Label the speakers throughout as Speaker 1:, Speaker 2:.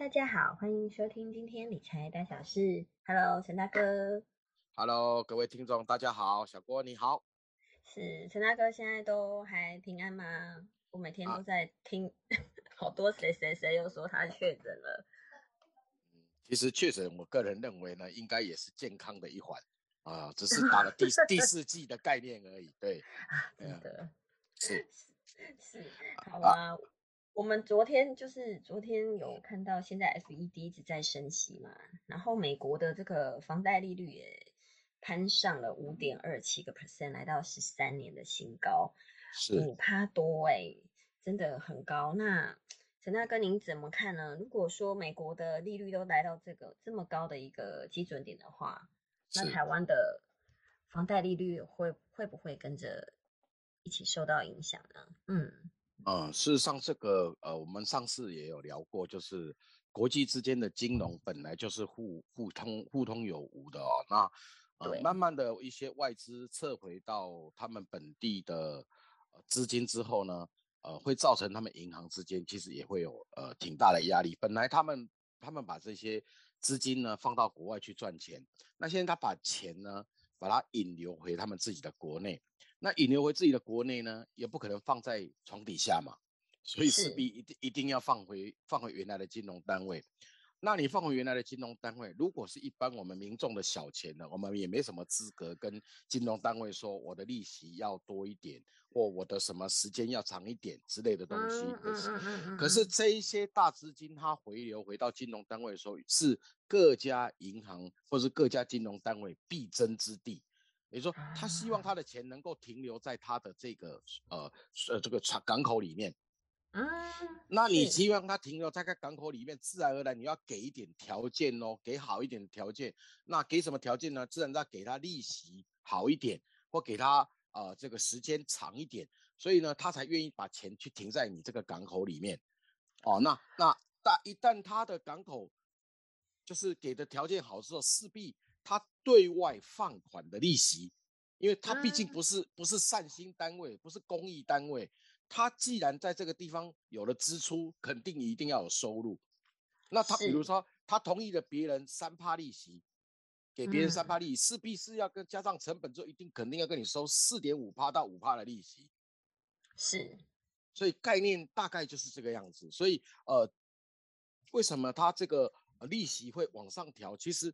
Speaker 1: 大家好，欢迎收听今天理财大小事。Hello，陈大哥。
Speaker 2: Hello，各位听众，大家好，小郭你好。
Speaker 1: 是陈大哥，现在都还平安吗？我每天
Speaker 2: 啊
Speaker 1: 都在听，好多谁谁谁又说他确诊了。
Speaker 2: 其实确诊，我个人认为呢，应该也是健康的一环啊，只是打了第第四季的概念而已。对，
Speaker 1: 啊，真的
Speaker 2: 是
Speaker 1: 是好啊。我们昨天就是昨天有看到，现在 FED 一直在升息嘛，然后美国的这个房贷利率也攀上了五点二七个 percent，来到十三年的新高，
Speaker 2: 是。
Speaker 1: 五趴多哎、真的很高。那陈大哥您怎么看呢？如果说美国的利率都来到这个这么高的一个基准点的话，那台湾的房贷利率会会不会跟着一起受到影响呢？嗯。
Speaker 2: 嗯，事实上，这个呃，我们上次也有聊过，就是国际之间的金融本来就是互互通互通有无的哦。那呃，慢慢的一些外资撤回到他们本地的呃资金之后呢，呃，会造成他们银行之间其实也会有呃挺大的压力。本来他们他们把这些资金呢放到国外去赚钱，那现在他把钱呢把它引流回他们自己的国内。那引流回自己的国内呢，也不可能放在床底下嘛，所以势必一定一定要放回放回原来的金融单位。那你放回原来的金融单位，如果是一般我们民众的小钱呢，我们也没什么资格跟金融单位说我的利息要多一点，或我的什么时间要长一点之类的东西。
Speaker 1: 嗯
Speaker 2: 可是可是这一些大资金它回流回到金融单位的时候，是各家银行或是各家金融单位必争之地。也就是说，他希望他的钱能够停留在他的这个呃呃这个船港口里面。
Speaker 1: 嗯，
Speaker 2: 那你希望他停留在个港口里面，自然而然你要给一点条件哦，给好一点的条件。那给什么条件呢？自然要给他利息好一点，或给他呃这个时间长一点，所以呢，他才愿意把钱去停在你这个港口里面。哦，那那但一旦他的港口就是给的条件好之后，势必他对外放款的利息，因为他毕竟
Speaker 1: 嗯
Speaker 2: 不是不是善心单位，不是公益单位，他既然在这个地方有了支出，肯定一定要有收入。那他比如说，他同意了别人三趴利息，给别人三
Speaker 1: 嗯
Speaker 2: 趴利息，势必是要跟加上成本之后，一定肯定要跟你收四点五趴到五趴的利息。
Speaker 1: 是
Speaker 2: 所以概念大概就是这个样子。所以呃，为什么他这个呃利息会往上调？其实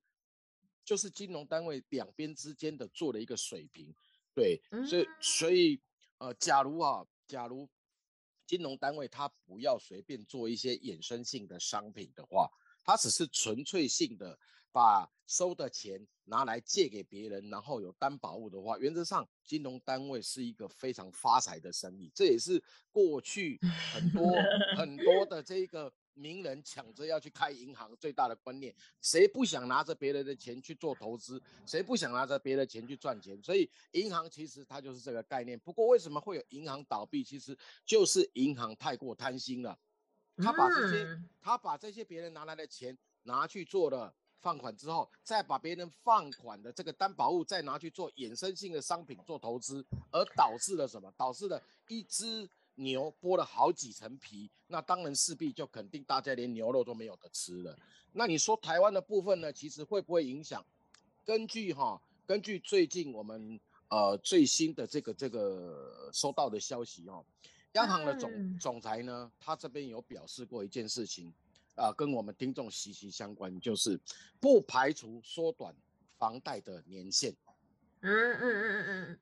Speaker 2: 就是金融单位两边之间的做了一个水平。对，所以
Speaker 1: 嗯
Speaker 2: 所以呃，假如啊，假如金融单位它不要随便做一些衍生性的商品的话，它只是纯粹性的把收的钱拿来借给别人，然后有担保物的话，原则上金融单位是一个非常发财的生意，这也是过去很多 很多的这个名人抢着要去开银行最大的观念。谁不想拿着别人的钱去做投资？谁不想拿着别人的钱去赚钱？所以银行其实它就是这个概念。不过为什么会有银行倒闭？其实就是银行太过贪心了。他把这些，
Speaker 1: 嗯
Speaker 2: 他把这些别人拿来的钱拿去做了放款之后，再把别人放款的这个担保物再拿去做衍生性的商品做投资，而导致了什么？导致了一只牛剥了好几层皮，那当然势必就肯定大家连牛肉都没有得吃了。那你说台湾的部分呢？其实会不会影响？根据哈，根据最近我们呃最新的这个这个收到的消息哈，央行的总、
Speaker 1: 嗯
Speaker 2: 总裁呢，他这边有表示过一件事情，啊、跟我们听众息息相关，就是不排除缩短房贷的年限。
Speaker 1: 嗯嗯嗯嗯嗯，有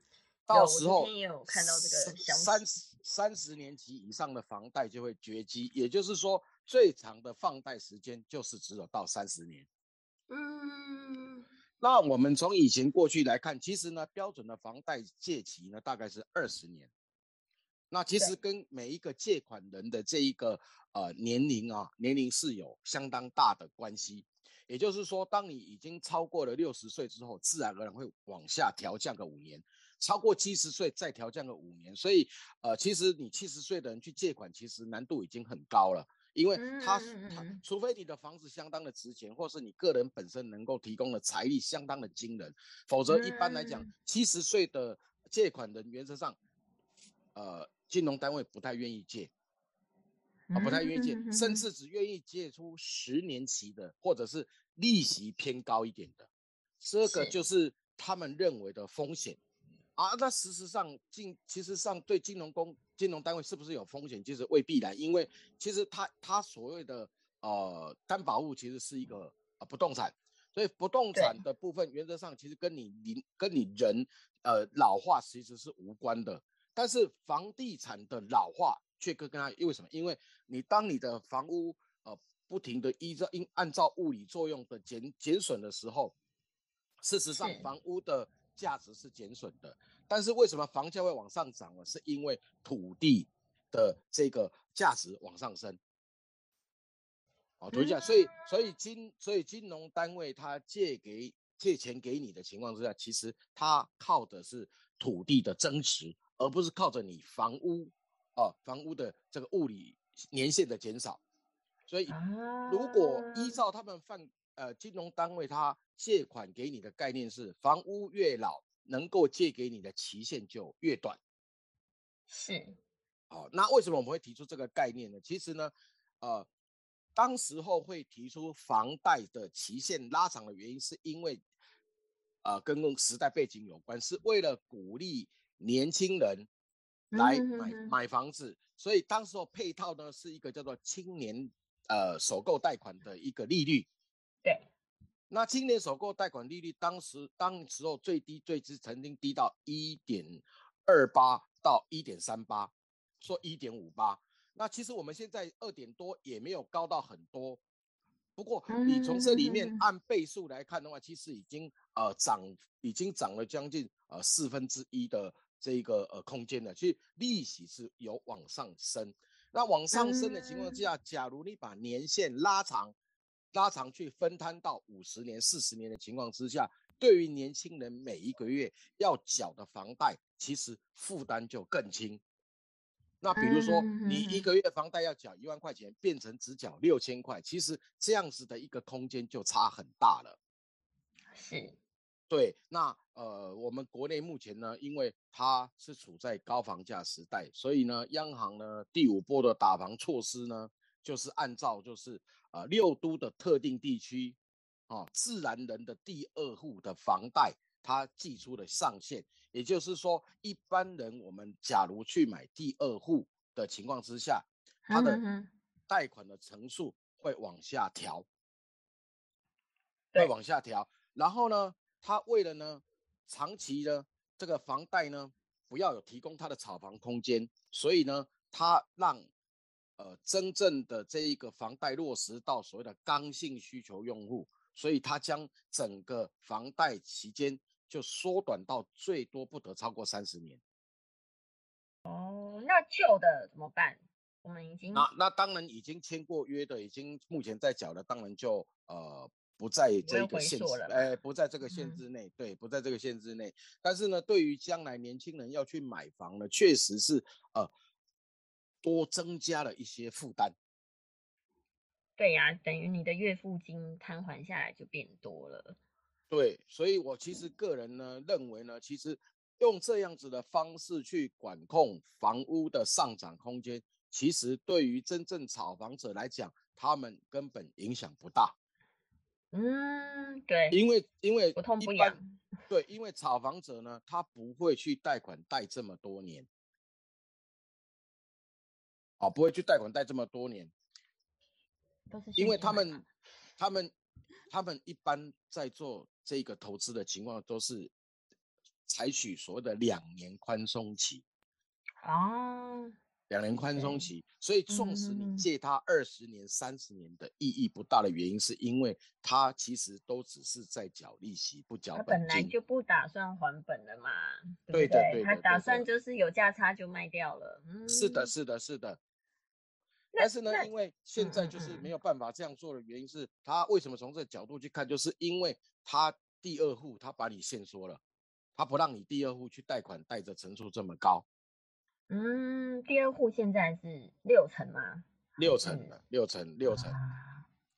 Speaker 2: 到时候
Speaker 1: 前也有看到这个消息
Speaker 2: 三十年期以上的房贷就会绝迹，也就是说，最长的放贷时间就是只有到三十年。
Speaker 1: 嗯
Speaker 2: 那我们从以前过去来看，其实呢，标准的房贷借期呢大概是二十年。那其实跟每一个借款人的这一个呃年龄啊，年龄是有相当大的关系。也就是说，当你已经超过了六十岁之后，自然而然会往下调降个五年；超过七十岁再调降个五年。所以，呃，其实你七十岁的人去借款，其实难度已经很高了，因为他他除非你的房子相当的值钱，或是你个人本身能够提供的财力相当的惊人，否则一般来讲，七十岁的借款人原则上，呃，金融单位不太愿意借。啊，不太愿意借，甚至只愿意借出十年期的，或者是利息偏高一点的，这个就是他们认为的风险啊。那事实上，金其实上对金融公金融单位是不是有风险，其实未必然，因为其实他他所谓的呃担保物其实是一个呃不动产，所以不动产的部分原则上其实跟你你跟你人呃老化其实是无关的，但是房地产的老化。却跟跟他因为什么？因为你当你的房屋呃不停的依照因按照物理作用的减减损的时候，事实上房屋的价值是减损的。但是为什么房价会往上涨呢？是因为土地的这个价值往上升。哦，土地价，所以所以金所以金融单位他借给借钱给你的情况之下，其实他靠的是土地的增值，而不是靠着你房屋。哦，房屋的这个物理年限的减少，所以如果依照他们犯呃金融单位它借款给你的概念是，房屋越老，能够借给你的期限就越短。
Speaker 1: 是，
Speaker 2: 哦，那为什么我们会提出这个概念呢？其实呢，呃，当时候会提出房贷的期限拉长的原因，是因为呃跟时代背景有关，是为了鼓励年轻人。来买买房子，所以当时候配套呢是一个叫做青年呃首购贷款的一个利率。
Speaker 1: 对，
Speaker 2: 那今年首购贷款利率当时当时候最低最低曾经低到一点二八到一点三八，说一点五八。那其实我们现在二点多也没有高到很多，不过你从这里面按倍数来看的话，其实已经呃涨已经涨了将近呃四分之一的。这一个呃空间了，其实利息是有往上升。那往上升的情况之下，假如你把年限拉长，拉长去分摊到五十年、四十年的情况之下，对于年轻人每一个月要缴的房贷，其实负担就更轻。那比如说，你一个月房贷要缴一万块钱，变成只缴六千块，其实这样子的一个空间就差很大了。
Speaker 1: 是。
Speaker 2: 对，那呃，我们国内目前呢，因为它是处在高房价时代，所以呢，央行呢第五波的打房措施呢，就是按照就是呃六都的特定地区，啊，自然人的第二户的房贷，它寄出的上限，也就是说，一般人我们假如去买第二户的情况之下，它的贷款的层数会往下调，会往下调，然后呢？他为了呢，长期呢，这个房贷呢，不要有提供他的炒房空间，所以呢，他让呃真正的这一个房贷落实到所谓的刚性需求用户，所以他将整个房贷期间就缩短到最多不得超过三十年。
Speaker 1: 哦，那旧的怎么办？我们已经
Speaker 2: 那那当然已经签过约的，已经目前在缴的，当然就呃。不在这个限制，哎，不在这个限制内，对，不在这个限制内。但是呢，对于将来年轻人要去买房呢，确实是呃多增加了一些负担。
Speaker 1: 对呀，等于你的月付金摊还下来就变多了。
Speaker 2: 对，所以我其实个人呢认为呢，其实用这样子的方式去管控房屋的上涨空间，其实对于真正炒房者来讲，他们根本影响不大。
Speaker 1: 嗯，对，
Speaker 2: 因为因为
Speaker 1: 不痛不痒，
Speaker 2: 对，因为炒房者呢，他不会去贷款贷这么多年，哦，不会去贷款贷这么多年，
Speaker 1: 都是
Speaker 2: 因为他们他们他们一般在做这个投资的情况都是采取所谓的两年宽松期，
Speaker 1: 哦，
Speaker 2: 两年宽松期，所以纵使你
Speaker 1: 嗯
Speaker 2: 借他二十年、三十年的意义不大的原因，是因为他其实都只是在缴利息，不缴本金。
Speaker 1: 本来就不打算还本了嘛，
Speaker 2: 对的
Speaker 1: 不对？他
Speaker 2: 对的他
Speaker 1: 打算就是有价差就卖掉了。嗯，
Speaker 2: 是的，是的，是的。
Speaker 1: 那
Speaker 2: 但是呢，因为现在就是
Speaker 1: 嗯
Speaker 2: 没有办法这样做的原因是，他为什么从这个角度去看，就是因为他第二户他把你限缩了，他不让你第二户去贷款贷着成数这么高，
Speaker 1: 嗯，第二户现在是六成吗？
Speaker 2: 六成的，六成，六成。
Speaker 1: 啊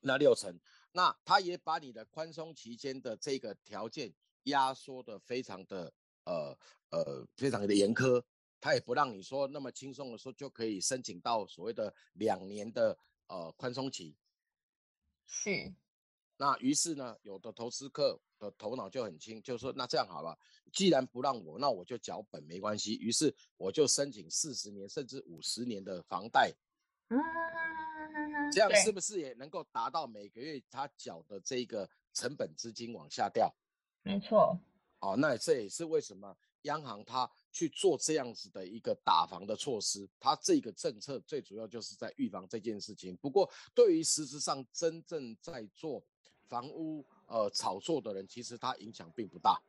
Speaker 2: 那六成，那他也把你的宽松期间的这个条件压缩的非常的呃呃非常的严苛，他也不让你说那么轻松的说就可以申请到所谓的两年的呃宽松期。
Speaker 1: 是，
Speaker 2: 那于是呢，有的投资客的头脑就很轻，就说那这样好了，既然不让我，那我就缴本没关系。于是我就申请四十年甚至五十年的房贷，
Speaker 1: 嗯，
Speaker 2: 这样是不是也能够达到每个月他缴的这个成本资金往下掉？
Speaker 1: 没错，
Speaker 2: 哦，那这也是为什么央行它去做这样子的一个打房的措施，它这个政策最主要就是在预防这件事情。不过，对于实质上真正在做房屋呃炒作的人，其实它影响并不大。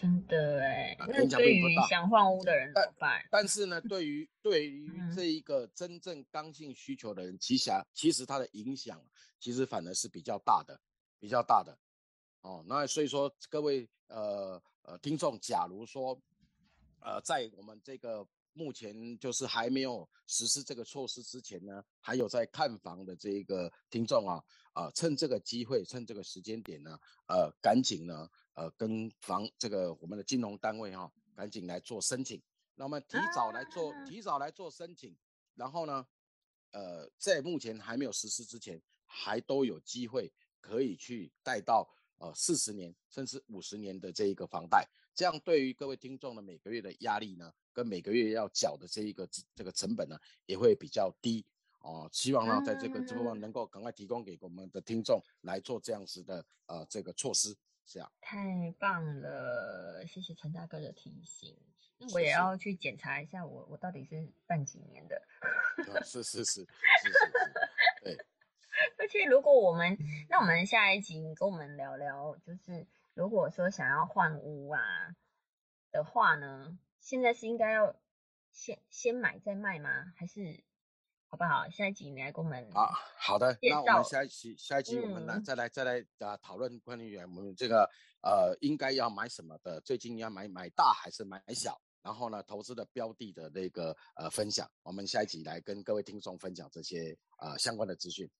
Speaker 1: 真的哎。
Speaker 2: 啊
Speaker 1: 那
Speaker 2: 影响
Speaker 1: 对
Speaker 2: 并不大
Speaker 1: 于想换屋的人怎么办？
Speaker 2: 但是呢，对于对于
Speaker 1: 嗯
Speaker 2: 这一个真正刚性需求的人，其实啊其实它的影响其实反而是比较大的，比较大的。哦，那所以说各位呃呃听众，假如说呃在我们这个目前就是还没有实施这个措施之前呢，还有在看房的这个听众啊，啊、趁这个机会，趁这个时间点呢，呃，赶紧呢，呃，跟房这个我们的金融单位哈、赶紧来做申请。那么提早来做，
Speaker 1: 啊
Speaker 2: 提早来做申请，然后呢，呃，在目前还没有实施之前，还都有机会可以去贷到呃四十年甚至五十年的这一个房贷，这样对于各位听众的每个月的压力呢，跟每个月要缴的这一个这这个成本呢，也会比较低哦。希望呢，在这个这部分
Speaker 1: 嗯
Speaker 2: 能够赶快提供给我们的听众来做这样子的呃这个措施，这样。
Speaker 1: 太棒了，谢谢陈大哥的提醒。那我也要去检查一下我，我到底是办几年的。
Speaker 2: 啊是是是是是是，对。
Speaker 1: 而且如果我们，那我们下一集你跟我们聊聊，就是如果说想要换屋啊的话呢，现在是应该要先先买再卖吗？还是好不好？下一集你来跟我们
Speaker 2: 啊，好的，那我们下一期下一期我们来
Speaker 1: 嗯
Speaker 2: 再来再来啊讨论关于我们这个呃应该要买什么的，最近要买买大还是买小，然后呢投资的标的的那个呃分享，我们下一集来跟各位听众分享这些呃相关的资讯。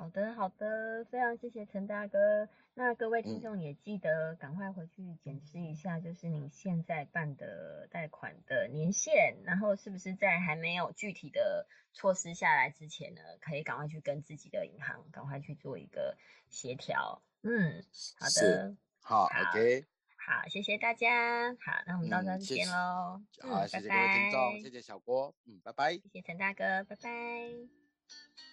Speaker 1: 好的，好的，非常谢谢陈大哥。那各位听
Speaker 2: 嗯
Speaker 1: 众也记得赶快回去检视一下，就是你现在办的贷款的年限，然后是不是在还没有具体的措施下来之前呢，可以赶快去跟自己的银行赶快去做一个协调。嗯，好的，
Speaker 2: 好
Speaker 1: 好
Speaker 2: ，OK，
Speaker 1: 好，谢谢大家。好，那我们到这边喽。
Speaker 2: 好，谢谢各位听众，
Speaker 1: 拜
Speaker 2: 谢谢小郭，嗯，拜拜。
Speaker 1: 谢谢陈大哥，拜拜。